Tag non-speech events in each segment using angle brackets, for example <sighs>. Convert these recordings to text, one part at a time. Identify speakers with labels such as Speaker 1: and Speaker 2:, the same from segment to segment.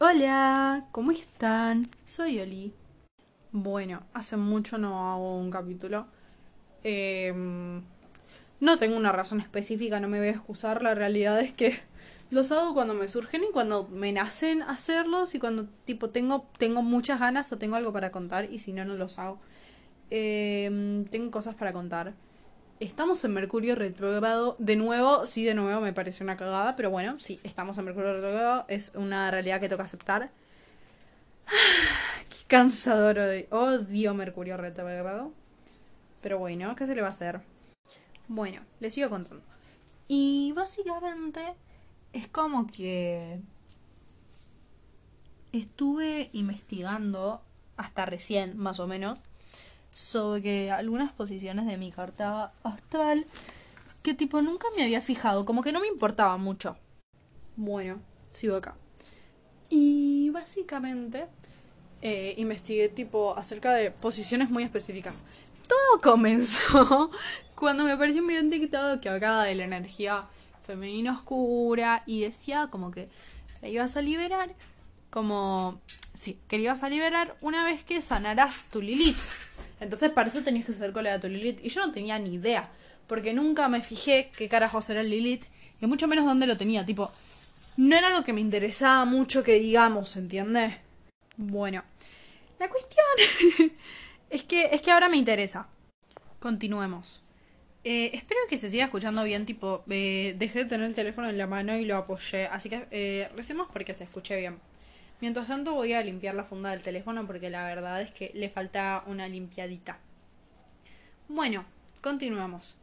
Speaker 1: Hola, ¿cómo están? Soy Oli. Bueno, hace mucho no hago un capítulo. Em, no tengo una razón específica, no me voy a excusar. La realidad es que <laughs> los hago cuando me surgen y cuando me nacen hacerlos y cuando tipo tengo, tengo muchas ganas o tengo algo para contar y si no, no los hago. Em, tengo cosas para contar. Estamos en Mercurio retrógrado. De nuevo, sí, de nuevo me parece una cagada, pero bueno, sí, estamos en Mercurio retrógrado. Es una realidad que toca aceptar. <sighs> Qué cansador. Odio Mercurio retrógrado. Pero bueno, ¿qué se le va a hacer? Bueno, les sigo contando. Y básicamente es como que estuve investigando hasta recién, más o menos, sobre algunas posiciones de mi carta astral que tipo nunca me había fijado, como que no me importaba mucho. Bueno, sigo acá. Y básicamente eh, investigué tipo acerca de posiciones muy específicas. Todo comenzó <laughs> cuando me apareció un video en TikTok que hablaba de la energía femenina oscura y decía como que la ibas a liberar como sí, que la ibas a liberar una vez que sanarás tu Lilith. Entonces para eso tenías que hacer colega de tu Lilith. Y yo no tenía ni idea. Porque nunca me fijé qué carajos era el Lilith. Y mucho menos dónde lo tenía. Tipo, no era algo que me interesaba mucho que digamos, ¿entiendes? Bueno, la cuestión <laughs> es que es que ahora me interesa. Continuemos. Eh, espero que se siga escuchando bien, tipo, eh, dejé de tener el teléfono en la mano y lo apoyé, así que eh, recemos porque se escuche bien. Mientras tanto voy a limpiar la funda del teléfono porque la verdad es que le falta una limpiadita. Bueno, continuamos.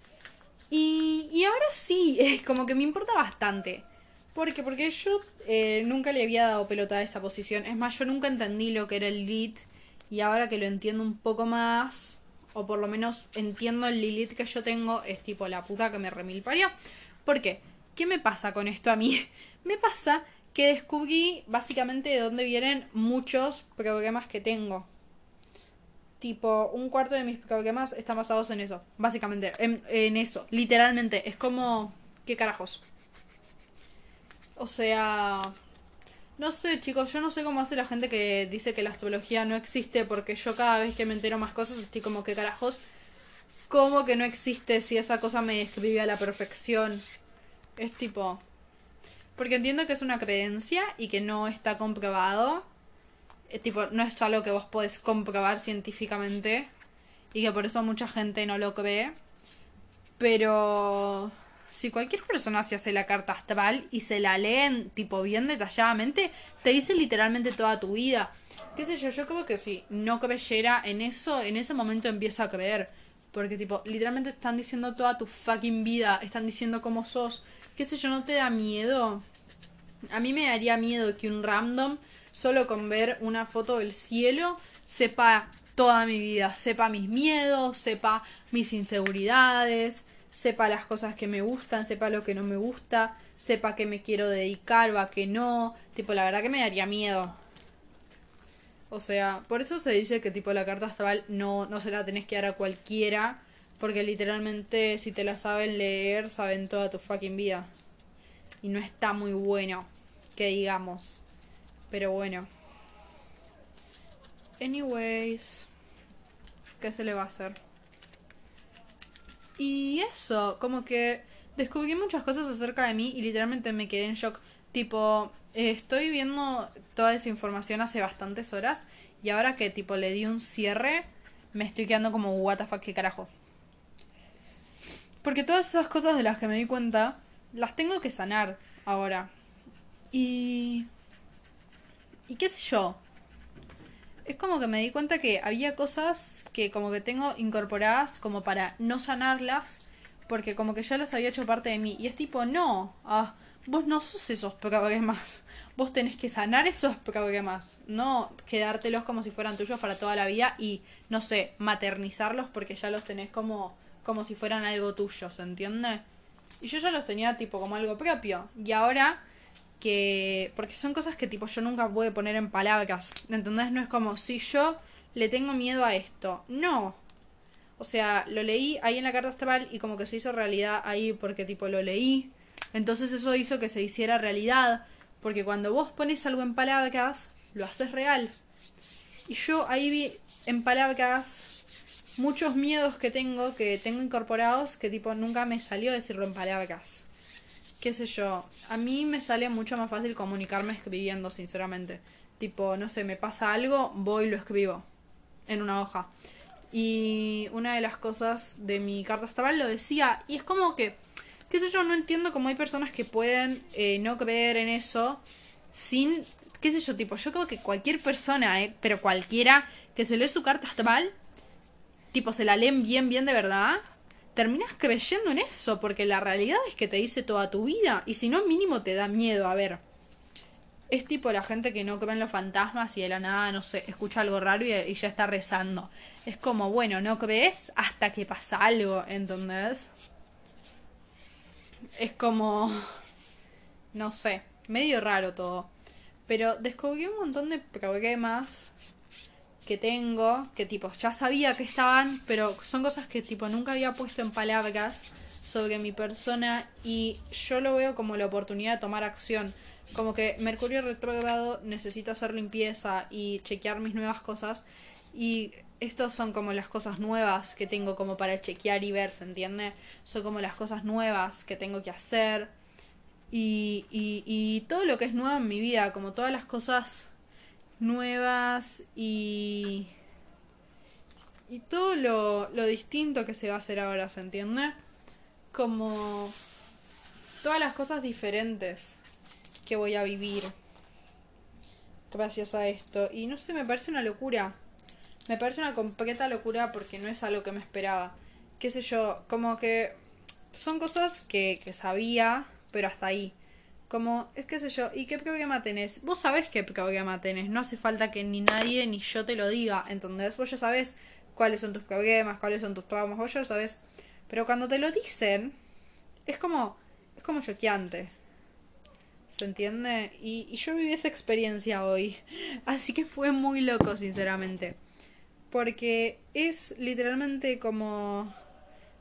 Speaker 1: Y, y ahora sí, <laughs> es como que me importa bastante. ¿Por qué? Porque yo eh, nunca le había dado pelota a esa posición. Es más, yo nunca entendí lo que era el Lilith. Y ahora que lo entiendo un poco más, o por lo menos entiendo el Lilith que yo tengo, es tipo la puta que me remilparió. ¿Por qué? ¿Qué me pasa con esto a mí? <laughs> Me pasa que descubrí básicamente de dónde vienen muchos problemas que tengo. Tipo, un cuarto de mis problemas están basados en eso. Básicamente, en, en eso. Literalmente. Es como... ¿Qué carajos? O sea... No sé, chicos, yo no sé cómo hace la gente que dice que la astrología no existe porque yo cada vez que me entero más cosas estoy como que carajos. ¿Cómo que no existe si esa cosa me describe a la perfección? Es tipo... Porque entiendo que es una creencia y que no está comprobado. Eh, tipo, no es algo que vos podés comprobar científicamente. Y que por eso mucha gente no lo cree. Pero si cualquier persona se hace la carta astral y se la leen tipo bien detalladamente, te dice literalmente toda tu vida. Qué sé yo, yo creo que si no creyera en eso, en ese momento empiezo a creer. Porque tipo, literalmente están diciendo toda tu fucking vida, están diciendo cómo sos qué sé yo, no te da miedo. A mí me daría miedo que un random, solo con ver una foto del cielo, sepa toda mi vida, sepa mis miedos, sepa mis inseguridades, sepa las cosas que me gustan, sepa lo que no me gusta, sepa que me quiero dedicar o a que no. Tipo, la verdad que me daría miedo. O sea, por eso se dice que tipo la carta astral no, no se la tenés que dar a cualquiera porque literalmente si te la saben leer, saben toda tu fucking vida. Y no está muy bueno, que digamos. Pero bueno. Anyways. ¿Qué se le va a hacer? Y eso, como que descubrí muchas cosas acerca de mí y literalmente me quedé en shock. Tipo, eh, estoy viendo toda esa información hace bastantes horas y ahora que tipo le di un cierre, me estoy quedando como, what the fuck, qué carajo. Porque todas esas cosas de las que me di cuenta, las tengo que sanar ahora. Y... ¿Y qué sé yo? Es como que me di cuenta que había cosas que como que tengo incorporadas como para no sanarlas, porque como que ya las había hecho parte de mí. Y es tipo, no, ah, vos no sos esos problemas. Vos tenés que sanar esos problemas, no quedártelos como si fueran tuyos para toda la vida y, no sé, maternizarlos porque ya los tenés como como si fueran algo tuyo, ¿se entiende? Y yo ya los tenía tipo como algo propio. Y ahora que... Porque son cosas que tipo yo nunca puedo poner en palabras. ¿Entendés? No es como si yo le tengo miedo a esto. No. O sea, lo leí ahí en la carta astral y como que se hizo realidad ahí porque tipo lo leí. Entonces eso hizo que se hiciera realidad. Porque cuando vos pones algo en palabras, lo haces real. Y yo ahí vi en palabras muchos miedos que tengo, que tengo incorporados, que tipo nunca me salió decirlo en palabras. Qué sé yo, a mí me sale mucho más fácil comunicarme escribiendo, sinceramente. Tipo, no sé, me pasa algo, voy y lo escribo en una hoja. Y una de las cosas de mi carta astral lo decía, y es como que, qué sé yo, no entiendo cómo hay personas que pueden eh, no creer en eso sin, qué sé yo, tipo, yo creo que cualquier persona, eh, pero cualquiera que se lee su carta astral, tipo, se la leen bien, bien de verdad, terminas creyendo en eso, porque la realidad es que te dice toda tu vida, y si no, mínimo te da miedo, a ver. Es tipo la gente que no cree en los fantasmas y de la nada, no sé, escucha algo raro y, ya está rezando. Es como, bueno, no crees hasta que pasa algo, ¿entendés? Es como, no sé, medio raro todo. Pero descubrí un montón de problemas que tengo, que tipo, ya sabía que estaban, pero son cosas que tipo nunca había puesto en palabras sobre mi persona y yo lo veo como la oportunidad de tomar acción. Como que Mercurio retrógrado necesito hacer limpieza y chequear mis nuevas cosas y estos son como las cosas nuevas que tengo como para chequear y ver, ¿se entiende? Son como las cosas nuevas que tengo que hacer y, y, y todo lo que es nuevo en mi vida, como todas las cosas nuevas y y todo lo, lo distinto que se va a hacer ahora, ¿se entiende? Como todas las cosas diferentes que voy a vivir gracias a esto. Y no sé, me parece una locura. Me parece una completa locura porque no es algo que me esperaba. Qué sé yo, como que son cosas que, que sabía, pero hasta ahí. Como, es que sé yo, ¿y qué problema tenés? Vos sabés qué problema tenés, no hace falta que ni nadie ni yo te lo diga, ¿entendés? Vos ya sabés cuáles son tus problemas, cuáles son tus traumas, vos ya sabés. Pero cuando te lo dicen, es como, es como choqueante. ¿Se entiende? Y, y yo viví esa experiencia hoy. <laughs> Así que fue muy loco, sinceramente. Porque es literalmente como...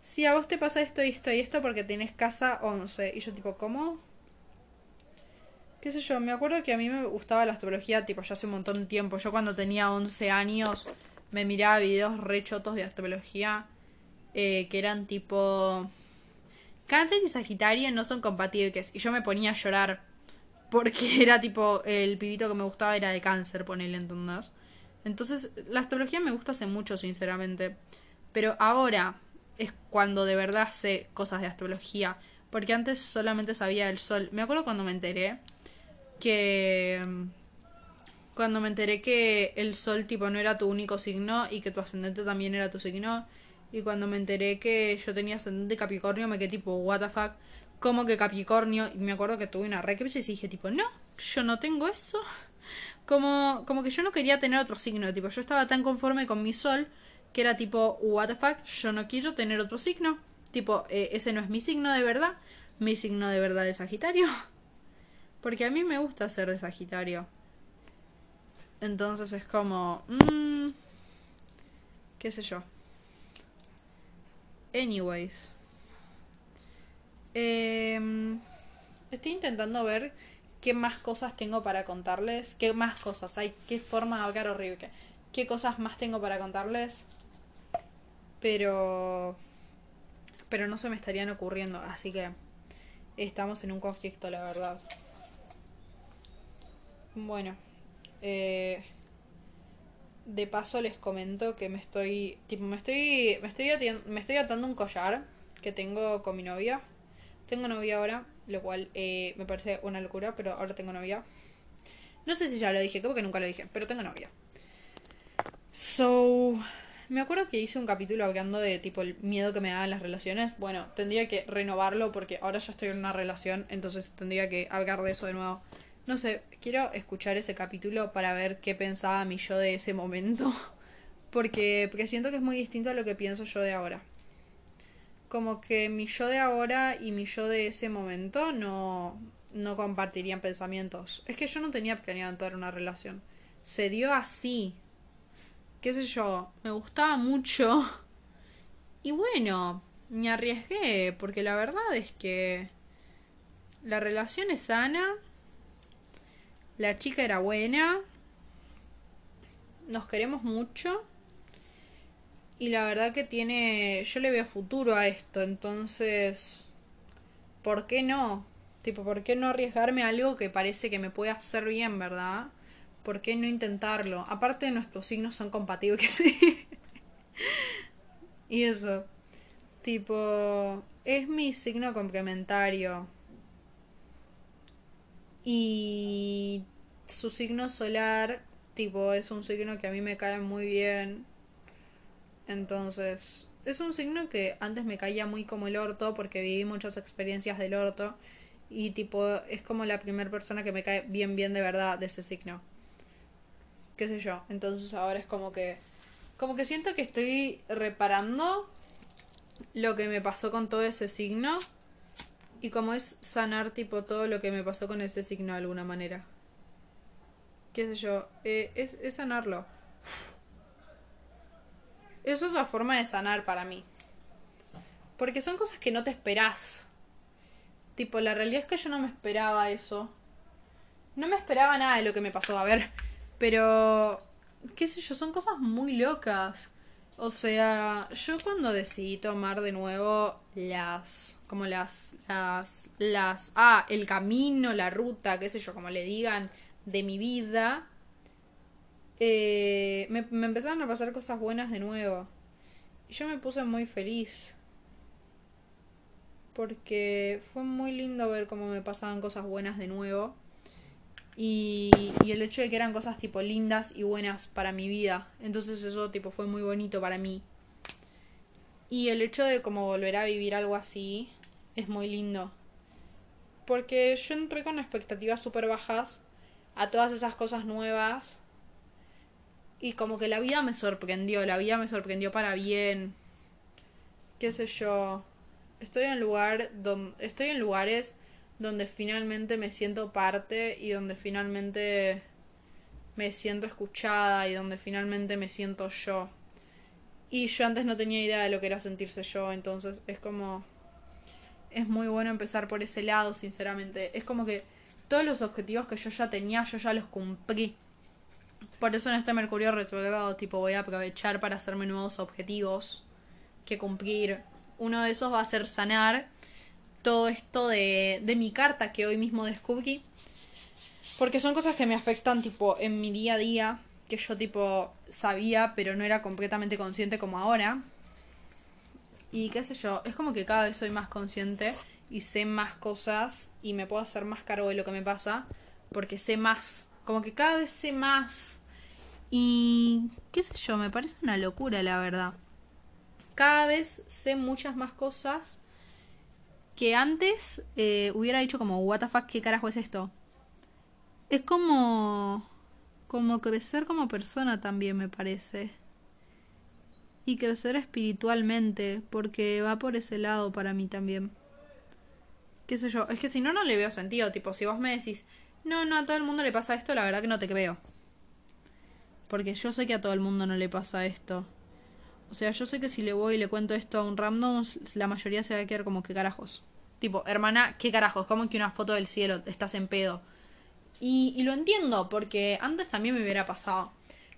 Speaker 1: Si a vos te pasa esto y esto y esto porque tenés casa 11. Y yo tipo, ¿cómo? Qué sé yo, me acuerdo que a mí me gustaba la astrología, tipo, ya hace un montón de tiempo. Yo cuando tenía 11 años me miraba videos rechotos de astrología eh, que eran tipo... Cáncer y Sagitario no son compatibles. Y yo me ponía a llorar porque <laughs> era tipo, el pibito que me gustaba era de cáncer, ponele, ¿entendés? Entonces, la astrología me gusta hace mucho, sinceramente. Pero ahora es cuando de verdad sé cosas de astrología. Porque antes solamente sabía el sol. Me acuerdo cuando me enteré que mm, cuando me enteré que el sol tipo no era tu único signo y que tu ascendente también era tu signo y cuando me enteré que yo tenía ascendente Capricornio me quedé tipo what the fuck como que Capricornio y me acuerdo que tuve una re y dije tipo no yo no tengo eso. <laughs> Como como que yo no quería tener otro signo tipo yo estaba tan conforme con mi sol que era tipo what the fuck yo no quiero tener otro signo. Tipo eh, ese no es mi signo de verdad mi signo de verdad es Sagitario <laughs> porque a mí me gusta ser de Sagitario. Entonces es como... Mmm, ¿Qué sé yo? Anyways. Em, estoy intentando ver qué más cosas tengo para contarles. ¿Qué más cosas hay? ¿Qué forma de hablar horrible? ¿Qué cosas más tengo para contarles? Pero... Pero no se me estarían ocurriendo. Así que... Estamos en un conflicto, la verdad. Bueno, eh, de paso les comento que me estoy, tipo, me estoy, me estoy, me estoy atando un collar que tengo con mi novia. Tengo novia ahora, lo cual eh, me parece una locura, pero ahora tengo novia. No sé si ya lo dije, creo que nunca lo dije, pero tengo novia. So, me acuerdo que hice un capítulo hablando de tipo el miedo que me daban las relaciones. Bueno, tendría que renovarlo porque ahora ya estoy en una relación, entonces tendría que hablar de eso de nuevo. No sé, quiero escuchar ese capítulo para ver qué pensaba mi yo de ese momento. <laughs> Porque, porque siento que es muy distinto a lo que pienso yo de ahora. Como que mi yo de ahora y mi yo de ese momento no, no compartirían pensamientos. Es que yo no tenía planeado entrar una relación. Se dio así. Qué sé yo, me gustaba mucho. Y bueno, me arriesgué, porque la verdad es que la relación es sana La chica era buena. Nos queremos mucho. Y la verdad que tiene. Yo le veo futuro a esto, entonces. ¿Por qué no? Tipo, ¿por qué no arriesgarme a algo que parece que me puede hacer bien, verdad? ¿Por qué no intentarlo? Aparte, nuestros signos son compatibles, <laughs> y eso. Tipo, es mi signo complementario. Y su signo solar, tipo, es un signo que a mí me cae muy bien. Entonces, es un signo que antes me caía muy como el orto porque viví muchas experiencias del orto. Y tipo, es como la primera persona que me cae bien, bien de verdad de ese signo. Qué sé yo. Entonces ahora es como que... Como que siento que estoy reparando lo que me pasó con todo ese signo y como es sanar tipo todo lo que me pasó con ese signo de alguna manera. ¿Qué sé yo? Eh, es, sanarlo. Eso es la forma de sanar para mí. Porque son cosas que no te esperás. Tipo, la realidad es que yo no me esperaba eso. No me esperaba nada de lo que me pasó. A ver, pero... ¿Qué sé yo? Son cosas muy locas. O sea, yo cuando decidí tomar de nuevo las, como las, las, las, ah, el camino, la ruta, qué sé yo, como le digan, de mi vida, eh, me, me empezaron a pasar cosas buenas de nuevo. Y yo me puse muy feliz. Porque fue muy lindo ver cómo me pasaban cosas buenas de nuevo. Y, y, el hecho de que eran cosas tipo lindas y buenas para mi vida. Entonces eso tipo fue muy bonito para mí. Y el hecho de como volver a vivir algo así es muy lindo. Porque yo entré con expectativas súper bajas a todas esas cosas nuevas. Y como que la vida me sorprendió, la vida me sorprendió para bien. Qué sé yo. Estoy en lugar donde estoy en lugares donde finalmente me siento parte y donde finalmente me siento escuchada y donde finalmente me siento yo. Y yo antes no tenía idea de lo que era sentirse yo, entonces es como... Es muy bueno empezar por ese lado, sinceramente. Es como que todos los objetivos que yo ya tenía, yo ya los cumplí. Por eso en este Mercurio retrogrado, tipo, voy a aprovechar para hacerme nuevos objetivos que cumplir. Uno de esos va a ser sanar todo esto de, de mi carta que hoy mismo descubrí. Porque son cosas que me afectan tipo en mi día a día, que yo tipo sabía, pero no era completamente consciente como ahora. Y qué sé yo, es como que cada vez soy más consciente y sé más cosas y me puedo hacer más cargo de lo que me pasa porque sé más. Como que cada vez sé más. Y qué sé yo, me parece una locura la verdad. Cada vez sé muchas más cosas que antes eh, hubiera dicho como, what the fuck, ¿qué carajo es esto? Es como... como crecer como persona también me parece. Y crecer espiritualmente, porque va por ese lado para mí también. ¿Qué sé yo? Es que si no, no le veo sentido. Tipo, si vos me decís, no, no, a todo el mundo le pasa esto, la verdad que no te creo. Porque yo sé que a todo el mundo no le pasa esto. O sea, yo sé que si le voy y le cuento esto a un random, la mayoría se va a quedar como que carajos. Tipo, hermana, ¿qué carajos? ¿Cómo que una foto del cielo? Estás en pedo. Y, y lo entiendo, porque antes también me hubiera pasado.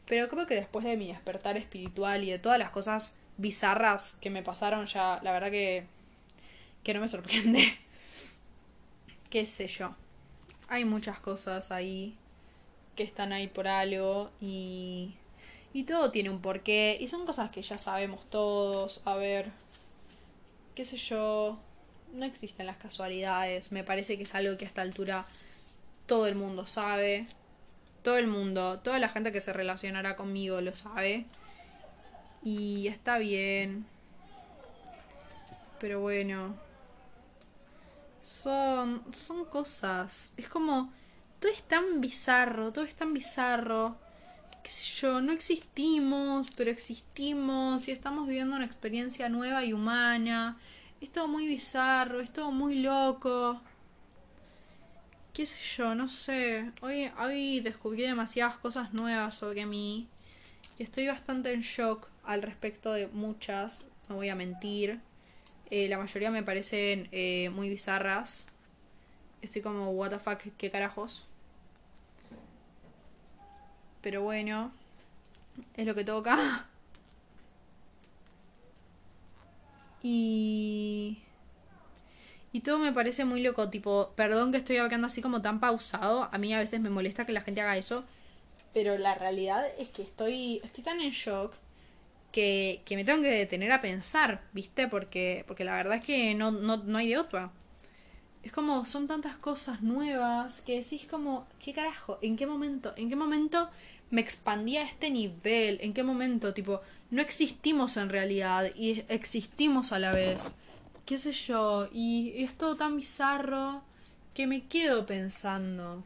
Speaker 1: Pero creo que después de mi despertar espiritual y de todas las cosas bizarras que me pasaron, ya la verdad que, que no me sorprende. <laughs> Qué sé yo. Hay muchas cosas ahí que están ahí por algo y y todo tiene un porqué. Y son cosas que ya sabemos todos. A ver. Qué sé yo. No existen las casualidades. Me parece que es algo que a esta altura todo el mundo sabe. Todo el mundo, toda la gente que se relacionará conmigo lo sabe. Y está bien. Pero bueno. Son. son cosas. Es como. Todo es tan bizarro. Todo es tan bizarro qué sé yo, no existimos, pero existimos y estamos viviendo una experiencia nueva y humana. Es todo muy bizarro, es todo muy loco. Qué sé yo, no sé. Hoy, hoy descubrí demasiadas cosas nuevas sobre mí y estoy bastante en shock al respecto de muchas, no voy a mentir. Eh, la mayoría me parecen eh, muy bizarras. Estoy como, what the fuck, qué carajos. Pero bueno, es lo que toca. Y... Y todo me parece muy loco, tipo, perdón que estoy hablando así como tan pausado, a mí a veces me molesta que la gente haga eso, pero la realidad es que estoy, estoy tan en shock que, que me tengo que detener a pensar, ¿viste? Porque, porque la verdad es que no, no, no hay de otra. Es como, son tantas cosas nuevas que decís como, ¿qué carajo? ¿En qué momento? ¿En qué momento me expandí a este nivel? ¿En qué momento? Tipo, no existimos en realidad y existimos a la vez. ¿Qué sé yo? Y es todo tan bizarro que me quedo pensando.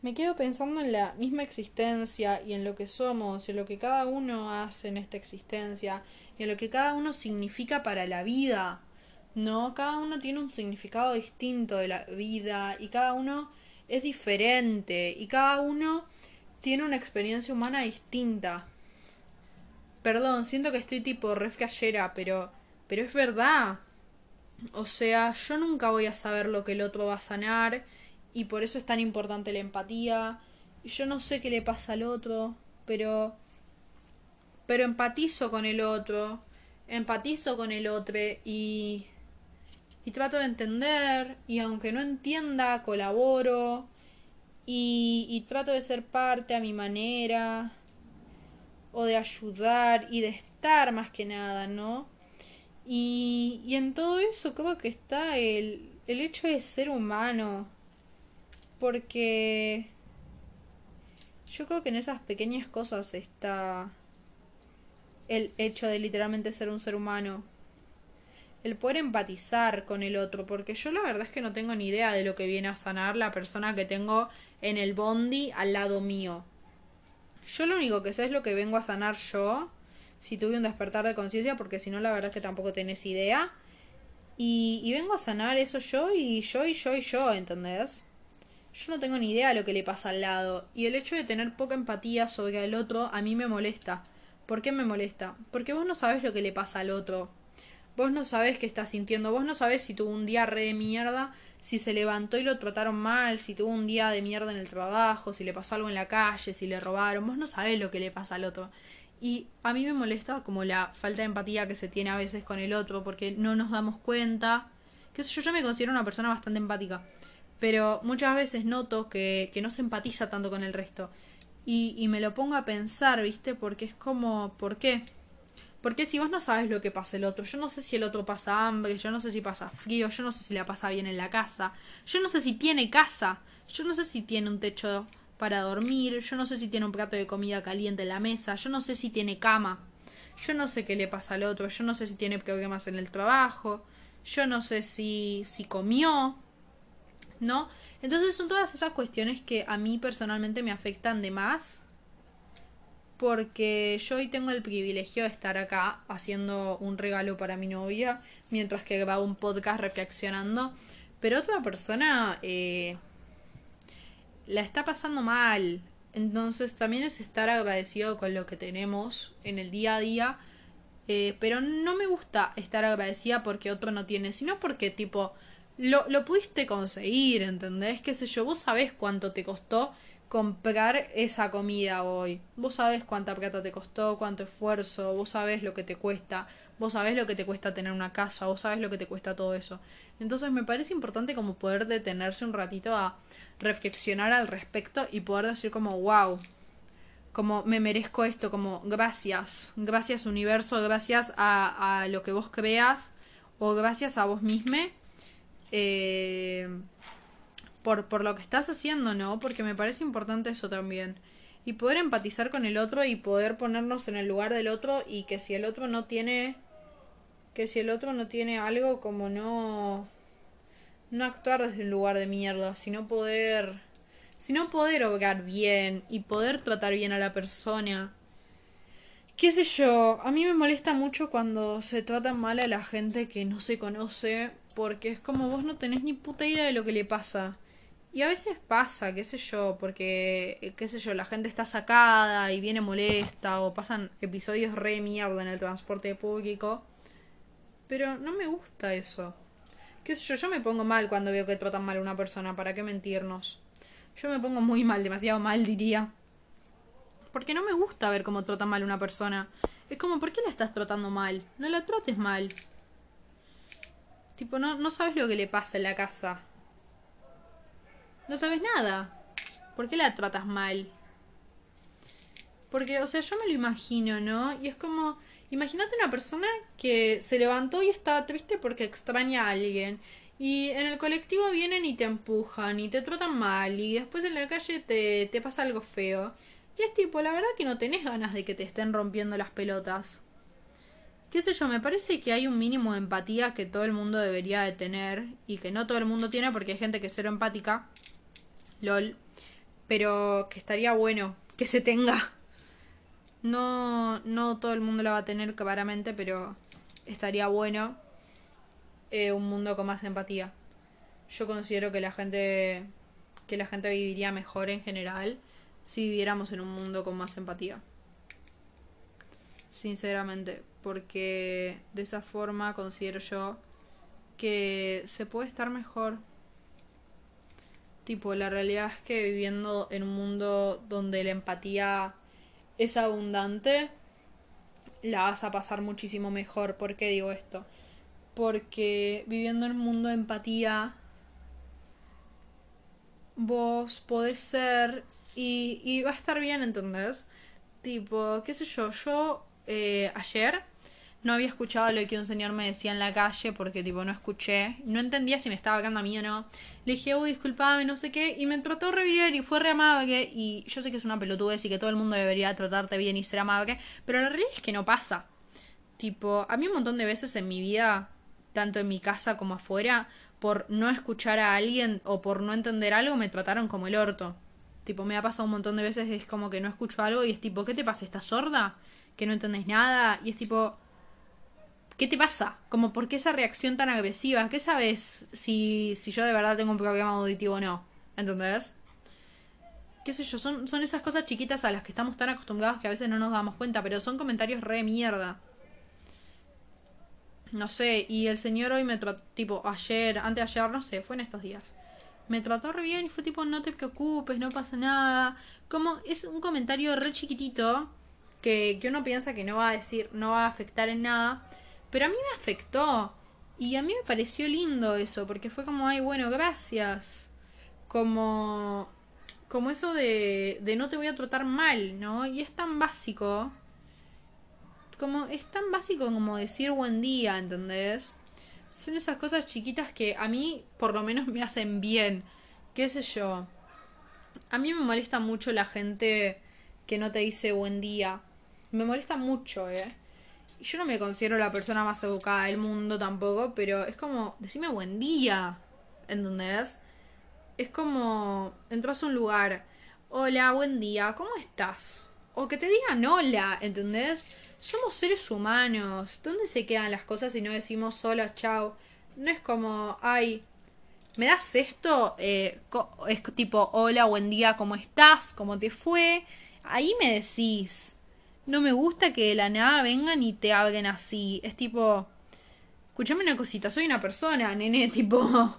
Speaker 1: Me quedo pensando en la misma existencia y en lo que somos y en lo que cada uno hace en esta existencia y en lo que cada uno significa para la vida. No, cada uno tiene un significado distinto de la vida y cada uno es diferente y cada uno tiene una experiencia humana distinta. Perdón, siento que estoy tipo ref pero pero es verdad. O sea, yo nunca voy a saber lo que el otro va a sanar y por eso es tan importante la empatía. Y yo no sé qué le pasa al otro, pero pero empatizo con el otro, empatizo con el otro y y trato de entender y aunque no entienda colaboro y, trato de ser parte a mi manera o de ayudar y de estar más que nada, ¿no? Y, y en todo eso creo que está el, el hecho de ser humano. Porque yo creo que en esas pequeñas cosas está el hecho de literalmente ser un ser humano el poder empatizar con el otro, porque yo la verdad es que no tengo ni idea de lo que viene a sanar la persona que tengo en el bondi al lado mío. Yo lo único que sé es lo que vengo a sanar yo, si tuve un despertar de conciencia, porque si no la verdad es que tampoco tenés idea. Y, vengo a sanar eso yo y yo y yo y yo, ¿entendés? Yo no tengo ni idea de lo que le pasa al lado. Y el hecho de tener poca empatía sobre el otro a mí me molesta. ¿Por qué me molesta? Porque vos no sabes lo que le pasa al otro. Vos no sabés qué está sintiendo, vos no sabés si tuvo un día re de mierda, si se levantó y lo trataron mal, si tuvo un día de mierda en el trabajo, si le pasó algo en la calle, si le robaron, vos no sabés lo que le pasa al otro. Y a mí me molesta como la falta de empatía que se tiene a veces con el otro, porque no nos damos cuenta. Que yo, yo me considero una persona bastante empática, pero muchas veces noto que, que no se empatiza tanto con el resto. Y, y me lo pongo a pensar, ¿viste? Porque es como, ¿por qué? Porque si vos no sabes lo que pasa el otro, yo no sé si el otro pasa hambre, yo no sé si pasa frío, yo no sé si la pasa bien en la casa, yo no sé si tiene casa, yo no sé si tiene un techo para dormir, yo no sé si tiene un plato de comida caliente en la mesa, yo no sé si tiene cama, yo no sé qué le pasa al otro, yo no sé si tiene problemas en el trabajo, yo no sé si, si comió, ¿no? Entonces son todas esas cuestiones que a mí personalmente me afectan de más porque yo hoy tengo el privilegio de estar acá haciendo un regalo para mi novia mientras que grabo un podcast reflexionando, pero otra persona eh, la está pasando mal, entonces también es estar agradecido con lo que tenemos en el día a día, eh, pero no me gusta estar agradecida porque otro no tiene, sino porque tipo lo, lo pudiste conseguir, ¿entendés? Qué sé yo, vos sabés cuánto te costó comprar esa comida hoy. Vos sabés cuánta plata te costó, cuánto esfuerzo, vos sabés lo que te cuesta, vos sabés lo que te cuesta tener una casa, vos sabés lo que te cuesta todo eso. Entonces me parece importante como poder detenerse un ratito a reflexionar al respecto y poder decir como wow, como me merezco esto, como gracias, gracias universo, gracias a, a lo que vos creas o gracias a vos mismo. Eh, por, por lo que estás haciendo, ¿no? Porque me parece importante eso también. Y poder empatizar con el otro y poder ponernos en el lugar del otro y que si el otro no tiene que si el otro no tiene algo como no no actuar desde un lugar de mierda, sino poder sino poder obrar bien y poder tratar bien a la persona. Qué sé yo, a mí me molesta mucho cuando se trata mal a la gente que no se conoce, porque es como vos no tenés ni puta idea de lo que le pasa. Y a veces pasa, qué sé yo, porque, eh, qué sé yo, la gente está sacada y viene molesta o pasan episodios re mierda en el transporte público. Pero no me gusta eso. Qué sé yo, yo me pongo mal cuando veo que tratan mal a una persona, ¿para qué mentirnos? Yo me pongo muy mal, demasiado mal diría. Porque no me gusta ver cómo tratan mal a una persona. Es como, ¿por qué la estás tratando mal? No la trates mal. Tipo, no, no sabes lo que le pasa en la casa. No sabes nada. ¿Por qué la tratas mal? Porque, o sea, yo me lo imagino, ¿no? Y es como, imagínate una persona que se levantó y está triste porque extraña a alguien. Y en el colectivo vienen y te empujan y te tratan mal y después en la calle te, te pasa algo feo. Y es tipo, la verdad que no tenés ganas de que te estén rompiendo las pelotas. Qué sé yo, me parece que hay un mínimo de empatía que todo el mundo debería de tener y que no todo el mundo tiene porque hay gente que es cero empática. LOL. Pero que estaría bueno que se tenga. No, no todo el mundo la va a tener claramente, pero estaría bueno eh, un mundo con más empatía. Yo considero que la gente que la gente viviría mejor en general si viviéramos en un mundo con más empatía. Sinceramente, porque de esa forma considero yo que se puede estar mejor. Tipo, la realidad es que viviendo en un mundo donde la empatía es abundante, la vas a pasar muchísimo mejor. ¿Por qué digo esto? Porque viviendo en un mundo de empatía, vos podés ser y, y va a estar bien, ¿entendés? Tipo, qué sé yo, yo eh, ayer no había escuchado lo que un señor me decía en la calle porque tipo no escuché, no entendía si me estaba hablando a mí o no. Le dije, uy, disculpame, no sé qué, y me trató re bien y fue re amable. Y yo sé que es una pelotudez y que todo el mundo debería tratarte bien y ser amable, pero la realidad es que no pasa. Tipo, a mí un montón de veces en mi vida, tanto en mi casa como afuera, por no escuchar a alguien o por no entender algo, me trataron como el orto. Tipo, me ha pasado un montón de veces, es como que no escucho algo y es tipo, ¿qué te pasa? ¿Estás sorda? ¿Que no entendés nada? Y es tipo, ¿qué te pasa? Como, ¿por qué esa reacción tan agresiva? ¿Qué sabes si, si yo de verdad tengo un problema auditivo o no? ¿Entendés? qué sé yo, son, son esas cosas chiquitas a las que estamos tan acostumbrados que a veces no nos damos cuenta, pero son comentarios re mierda. No sé, y el señor hoy me trató, tipo, ayer, antes de ayer, no sé, fue en estos días me trató re bien y fue tipo, no te preocupes, no pasa nada. Como es un comentario re chiquitito que, que uno piensa que no va a decir, no va a afectar en nada, pero a mí me afectó. Y a mí me pareció lindo eso, porque fue como, ay, bueno, gracias. Como, como eso de, de no te voy a tratar mal, ¿no? Y es tan básico. Como, es tan básico como decir buen día, ¿entendés? son esas cosas chiquitas que a mí por lo menos me hacen bien. ¿Qué sé yo? A mí me molesta mucho la gente que no te dice buen día. Me molesta mucho, ¿eh? Y yo no me considero la persona más educada del mundo tampoco, pero es como, decime buen día. ¿Entendés? Es como, entras a un lugar. Hola, buen día, ¿cómo estás? O que te digan hola, ¿entendés? somos seres humanos. ¿Dónde se quedan las cosas si no decimos hola, chao? No es como, ay, ¿me das esto? Eh, es tipo, hola, buen día, ¿cómo estás? ¿Cómo te fue? Ahí me decís. No me gusta que de la nada vengan y te hablen así. Es tipo, escúchame una cosita, soy una persona, nene, <laughs> tipo.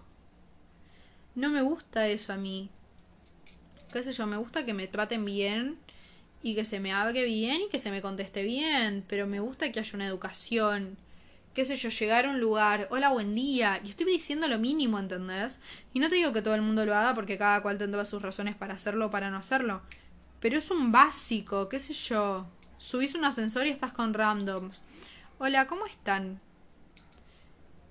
Speaker 1: No me gusta eso a mí. ¿Qué sé yo? Me gusta que me traten bien y que se me hable bien y que se me conteste bien, pero me gusta que haya una educación. Qué sé yo, llegar a un lugar, hola, buen día, y estoy diciendo lo mínimo, ¿entendés? Y no te digo que todo el mundo lo haga porque cada cual tendrá sus razones para hacerlo o para no hacerlo, pero es un básico, qué sé yo. Subís un ascensor y estás con randoms. Hola, ¿cómo están?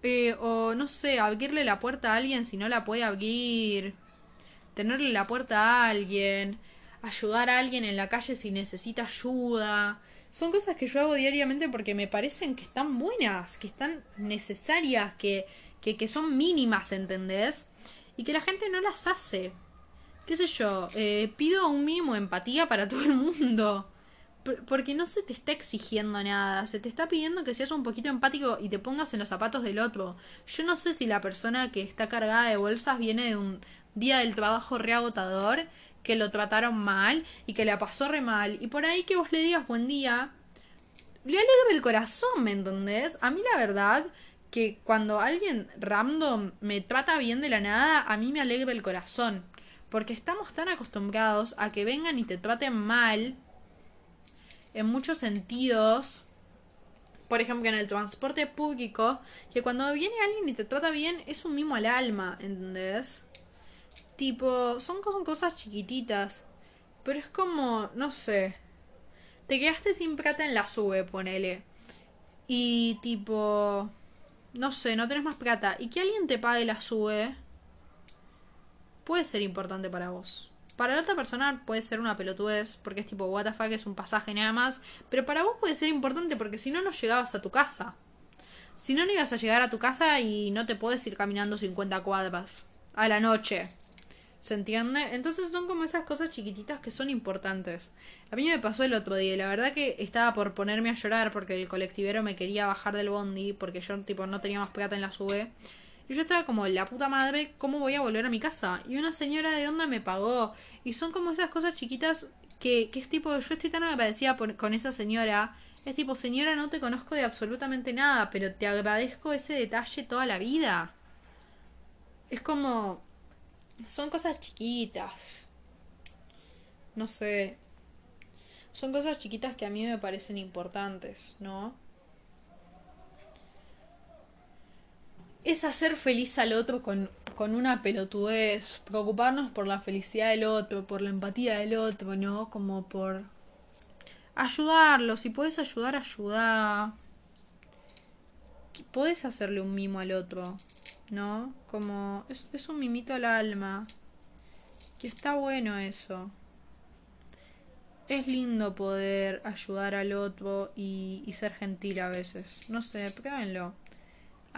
Speaker 1: Eh, o no sé, abrirle la puerta a alguien si no la puede abrir. Tenerle la puerta a alguien ayudar a alguien en la calle si necesita ayuda. Son cosas que yo hago diariamente porque me parecen que están buenas, que están necesarias, que, que, que son mínimas, ¿entendés? Y que la gente no las hace. ¿Qué sé yo? Eh, pido un mínimo de empatía para todo el mundo. Porque no se te está exigiendo nada, se te está pidiendo que seas un poquito empático y te pongas en los zapatos del otro. Yo no sé si la persona que está cargada de bolsas viene de un día del trabajo reagotador que lo trataron mal y que le pasó re mal. Y por ahí que vos le digas buen día, le alegra el corazón, ¿me entendés? A mí la verdad que cuando alguien random me trata bien de la nada, a mí me alegra el corazón. Porque estamos tan acostumbrados a que vengan y te traten mal en muchos sentidos. Por ejemplo, en el transporte público, que cuando viene alguien y te trata bien, es un mimo al alma, ¿entendés? Tipo, son cosas chiquititas. Pero es como, no sé. Te quedaste sin plata en la sube, ponele. Y tipo, no sé, no tenés más plata. Y que alguien te pague la sube puede ser importante para vos. Para la otra persona puede ser una pelotudez, porque es tipo, what the fuck, es un pasaje nada más. Pero para vos puede ser importante porque si no, no llegabas a tu casa. Si no, no ibas a llegar a tu casa y no te puedes ir caminando 50 cuadras a la noche. ¿Se entiende? Entonces son como esas cosas chiquititas que son importantes. A mí me pasó el otro día y la verdad que estaba por ponerme a llorar porque el colectivero me quería bajar del bondi porque yo tipo no tenía más plata en la sube. Y yo estaba como, la puta madre, ¿cómo voy a volver a mi casa? Y una señora de onda me pagó. Y son como esas cosas chiquitas que, que es tipo, yo estoy tan agradecida con esa señora. Es tipo, señora, no te conozco de absolutamente nada, pero te agradezco ese detalle toda la vida. Es como, son cosas chiquitas. No sé. Son cosas chiquitas que a mí me parecen importantes, ¿no? Es hacer feliz al otro con, con una pelotudez, preocuparnos por la felicidad del otro, por la empatía del otro, ¿no? Como por ayudarlo, si puedes ayudar, ayuda. Puedes hacerle un mimo al otro. ¿no? Como es, un mimito al alma. Que está bueno eso. Es lindo poder ayudar al otro y, y ser gentil a veces. No sé, pruébenlo.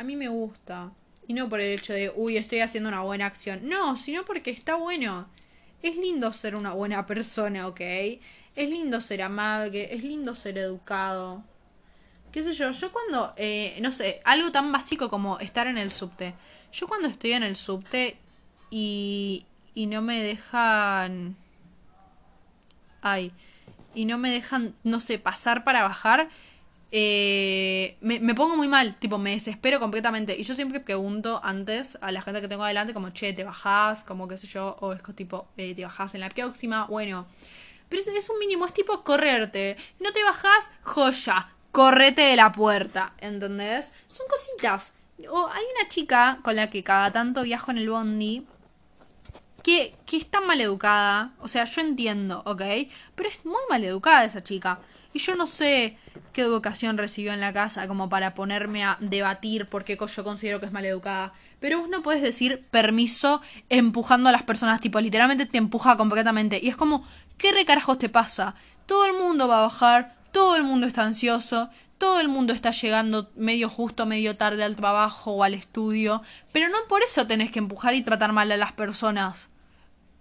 Speaker 1: A mí me gusta. Y no por el hecho de, uy, estoy haciendo una buena acción. No, sino porque está bueno. Es lindo ser una buena persona, ¿ok? Es lindo ser amable, es lindo ser educado qué sé yo, yo cuando, eh, no sé, algo tan básico como estar en el subte. Yo cuando estoy en el subte y, y no me dejan... Ay, y no me dejan, no sé, pasar para bajar, eh, me, me, pongo muy mal, tipo, me desespero completamente. Y yo siempre pregunto antes a la gente que tengo adelante, como, che, ¿te bajás? Como, qué sé yo, o es tipo, eh, ¿te bajás en la próxima? Bueno, pero es, un mínimo, es tipo correrte. No te bajás, joya correte de la puerta, ¿entendés? Son cositas. O hay una chica con la que cada tanto viajo en el bondi que, que es tan mal educada. O sea, yo entiendo, ¿ok? Pero es muy mal educada esa chica. Y yo no sé qué educación recibió en la casa como para ponerme a debatir por qué yo considero que es mal educada. Pero vos no puedes decir permiso empujando a las personas, tipo, literalmente te empuja completamente. Y es como, ¿qué recarajos te pasa? Todo el mundo va a bajar, todo el mundo está ansioso, todo el mundo está llegando medio justo, medio tarde al trabajo o al estudio, pero no por eso tenés que empujar y tratar mal a las personas.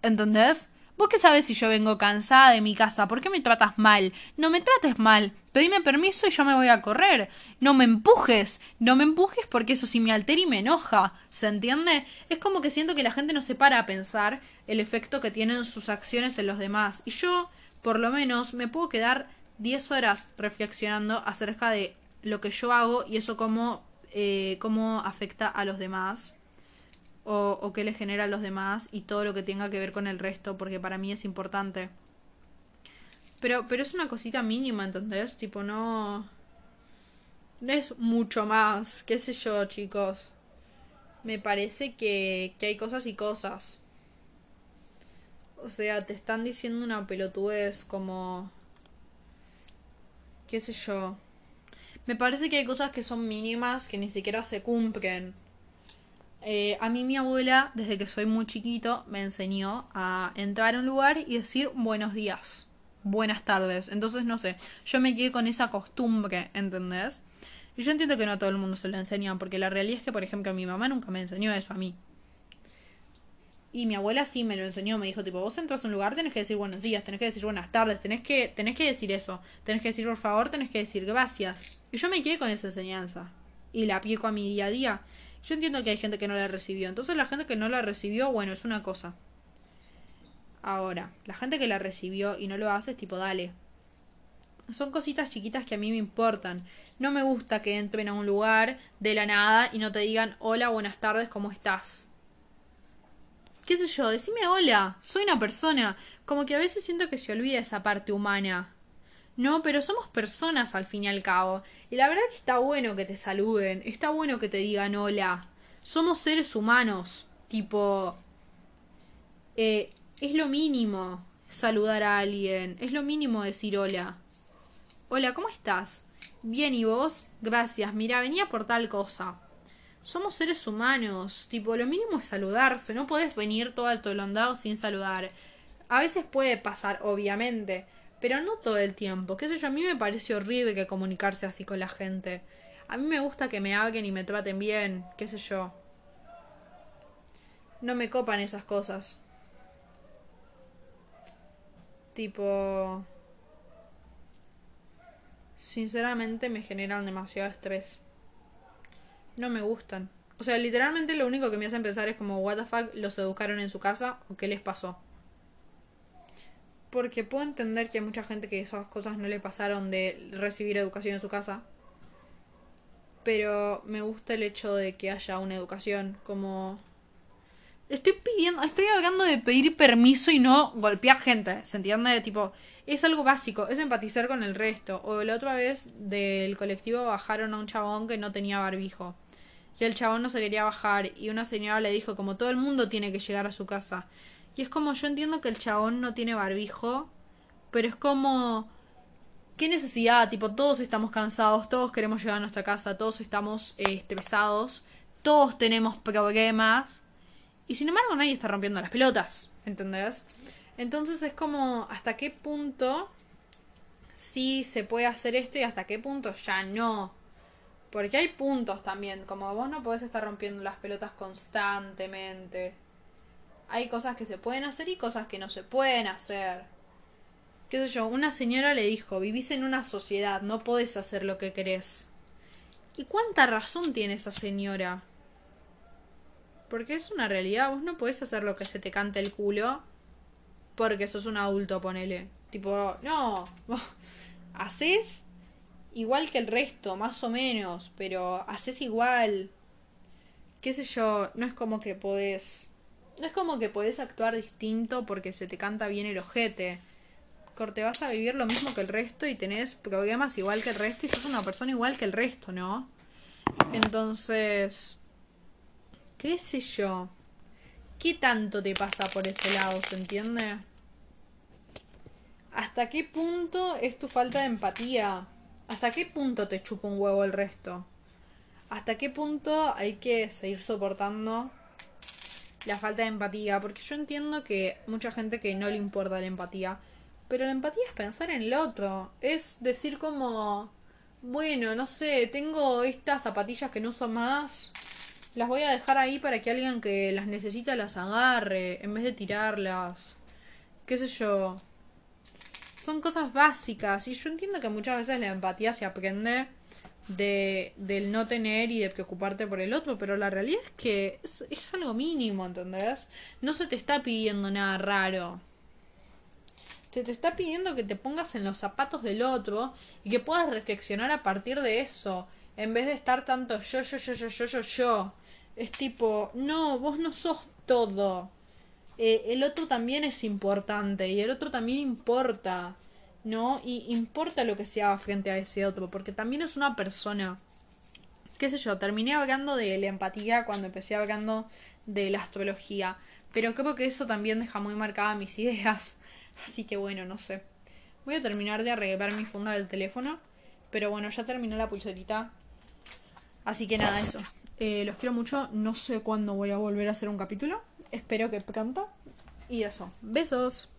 Speaker 1: ¿Entendés? ¿Vos qué sabes si yo vengo cansada de mi casa? ¿Por qué me tratas mal? No me trates mal. Pedime permiso y yo me voy a correr. No me empujes. No me empujes porque eso sí me altera y me enoja. ¿Se entiende? Es como que siento que la gente no se para a pensar el efecto que tienen sus acciones en los demás. Y yo, por lo menos, me puedo quedar 10 horas reflexionando acerca de lo que yo hago y eso cómo, eh, cómo afecta a los demás o, o qué le genera a los demás y todo lo que tenga que ver con el resto porque para mí es importante. Pero, pero es una cosita mínima, ¿entendés? Tipo, no... No es mucho más, qué sé yo, chicos. Me parece que, que hay cosas y cosas. O sea, te están diciendo una pelotudez como qué sé yo. Me parece que hay cosas que son mínimas que ni siquiera se cumplen. Eh, a mí mi abuela, desde que soy muy chiquito, me enseñó a entrar a un lugar y decir buenos días, buenas tardes. Entonces, no sé, yo me quedé con esa costumbre, ¿entendés? Y yo entiendo que no a todo el mundo se lo enseñan, porque la realidad es que, por ejemplo, mi mamá nunca me enseñó eso a mí. Y mi abuela sí me lo enseñó, me dijo, tipo, vos entras a un lugar, tenés que decir buenos días, tenés que decir buenas tardes, tenés que, tenés que decir eso, tenés que decir por favor, tenés que decir gracias. Y yo me quedé con esa enseñanza. Y la aplico a mi día a día. Yo entiendo que hay gente que no la recibió. Entonces la gente que no la recibió, bueno, es una cosa. Ahora, la gente que la recibió y no lo hace, es tipo, dale. Son cositas chiquitas que a mí me importan. No me gusta que entren a un lugar de la nada y no te digan, hola, buenas tardes, ¿cómo estás? qué sé yo, decime hola, soy una persona. Como que a veces siento que se olvida esa parte humana. No, pero somos personas al fin y al cabo. Y la verdad que está bueno que te saluden, está bueno que te digan hola. Somos seres humanos. Tipo... Eh, es lo mínimo saludar a alguien. Es lo mínimo decir hola. Hola, ¿cómo estás? Bien, ¿y vos? Gracias. Mira, venía por tal cosa. Somos seres humanos. Tipo, lo mínimo es saludarse. No puedes venir todo atolondado sin saludar. A veces puede pasar, obviamente. Pero no todo el tiempo. Qué sé yo, a mí me parece horrible que comunicarse así con la gente. A mí me gusta que me hablen y me traten bien. Qué sé yo. No me copan esas cosas. Tipo... Sinceramente me generan demasiado estrés. No me gustan. O sea, literalmente lo único que me hacen pensar es como, what the fuck, los educaron en su casa o qué les pasó. Porque puedo entender que hay mucha gente que esas cosas no le pasaron de recibir educación en su casa. Pero me gusta el hecho de que haya una educación como Estoy pidiendo, estoy hablando de pedir permiso y no golpear gente, ¿se entiende? Tipo, es algo básico, es empatizar con el resto. O la otra vez del colectivo bajaron a un chabón que no tenía barbijo. Y el chabón no se quería bajar y una señora le dijo como todo el mundo tiene que llegar a su casa. Y es como yo entiendo que el chabón no tiene barbijo, pero es como qué necesidad, tipo todos estamos cansados, todos queremos llegar a nuestra casa, todos estamos eh, estresados, todos tenemos problemas y sin embargo nadie está rompiendo las pelotas, ¿entendés? Entonces es como hasta qué punto sí se puede hacer esto y hasta qué punto ya no. Porque hay puntos también, como vos no podés estar rompiendo las pelotas constantemente. Hay cosas que se pueden hacer y cosas que no se pueden hacer. Qué sé yo, una señora le dijo, vivís en una sociedad, no podés hacer lo que querés. ¿Y cuánta razón tiene esa señora? Porque es una realidad, vos no podés hacer lo que se te cante el culo porque sos un adulto, ponele. Tipo, no, vos haces igual que el resto, más o menos, pero haces igual. Qué sé yo, no es como que podés... No es como que podés actuar distinto porque se te canta bien el ojete. Corte, vas a vivir lo mismo que el resto y tenés problemas igual que el resto y sos una persona igual que el resto, ¿no? Entonces, qué sé yo. ¿Qué tanto te pasa por ese lado, se entiende? ¿Hasta qué punto es tu falta de empatía? ¿Hasta qué punto te chupa un huevo el resto? ¿Hasta qué punto hay que seguir soportando la falta de empatía? Porque yo entiendo que mucha gente que no le importa la empatía, pero la empatía es pensar en el otro, es decir como, bueno, no sé, tengo estas zapatillas que no uso más, las voy a dejar ahí para que alguien que las necesita las agarre en vez de tirarlas. ¿Qué sé yo? Son cosas básicas y yo entiendo que muchas veces la empatía se aprende de, del no tener y de preocuparte por el otro, pero la realidad es que es, algo mínimo, ¿entendés? No se te está pidiendo nada raro. Se te está pidiendo que te pongas en los zapatos del otro y que puedas reflexionar a partir de eso, en vez de estar tanto yo, yo, yo, yo, yo, yo, yo. Es tipo, no, vos no sos todo. Eh, el otro también es importante y el otro también importa, ¿no? Y importa lo que se haga frente a ese otro, porque también es una persona. Qué sé yo, terminé hablando de la empatía cuando empecé hablando de la astrología, pero creo que eso también deja muy marcadas mis ideas. <laughs> Así que bueno, no sé. Voy a terminar de arreglar mi funda del teléfono, pero bueno, ya terminó la pulserita. Así que nada, eso. Eh, los quiero mucho. No sé cuándo voy a volver a hacer un capítulo. Espero que pronto. Y eso. Besos.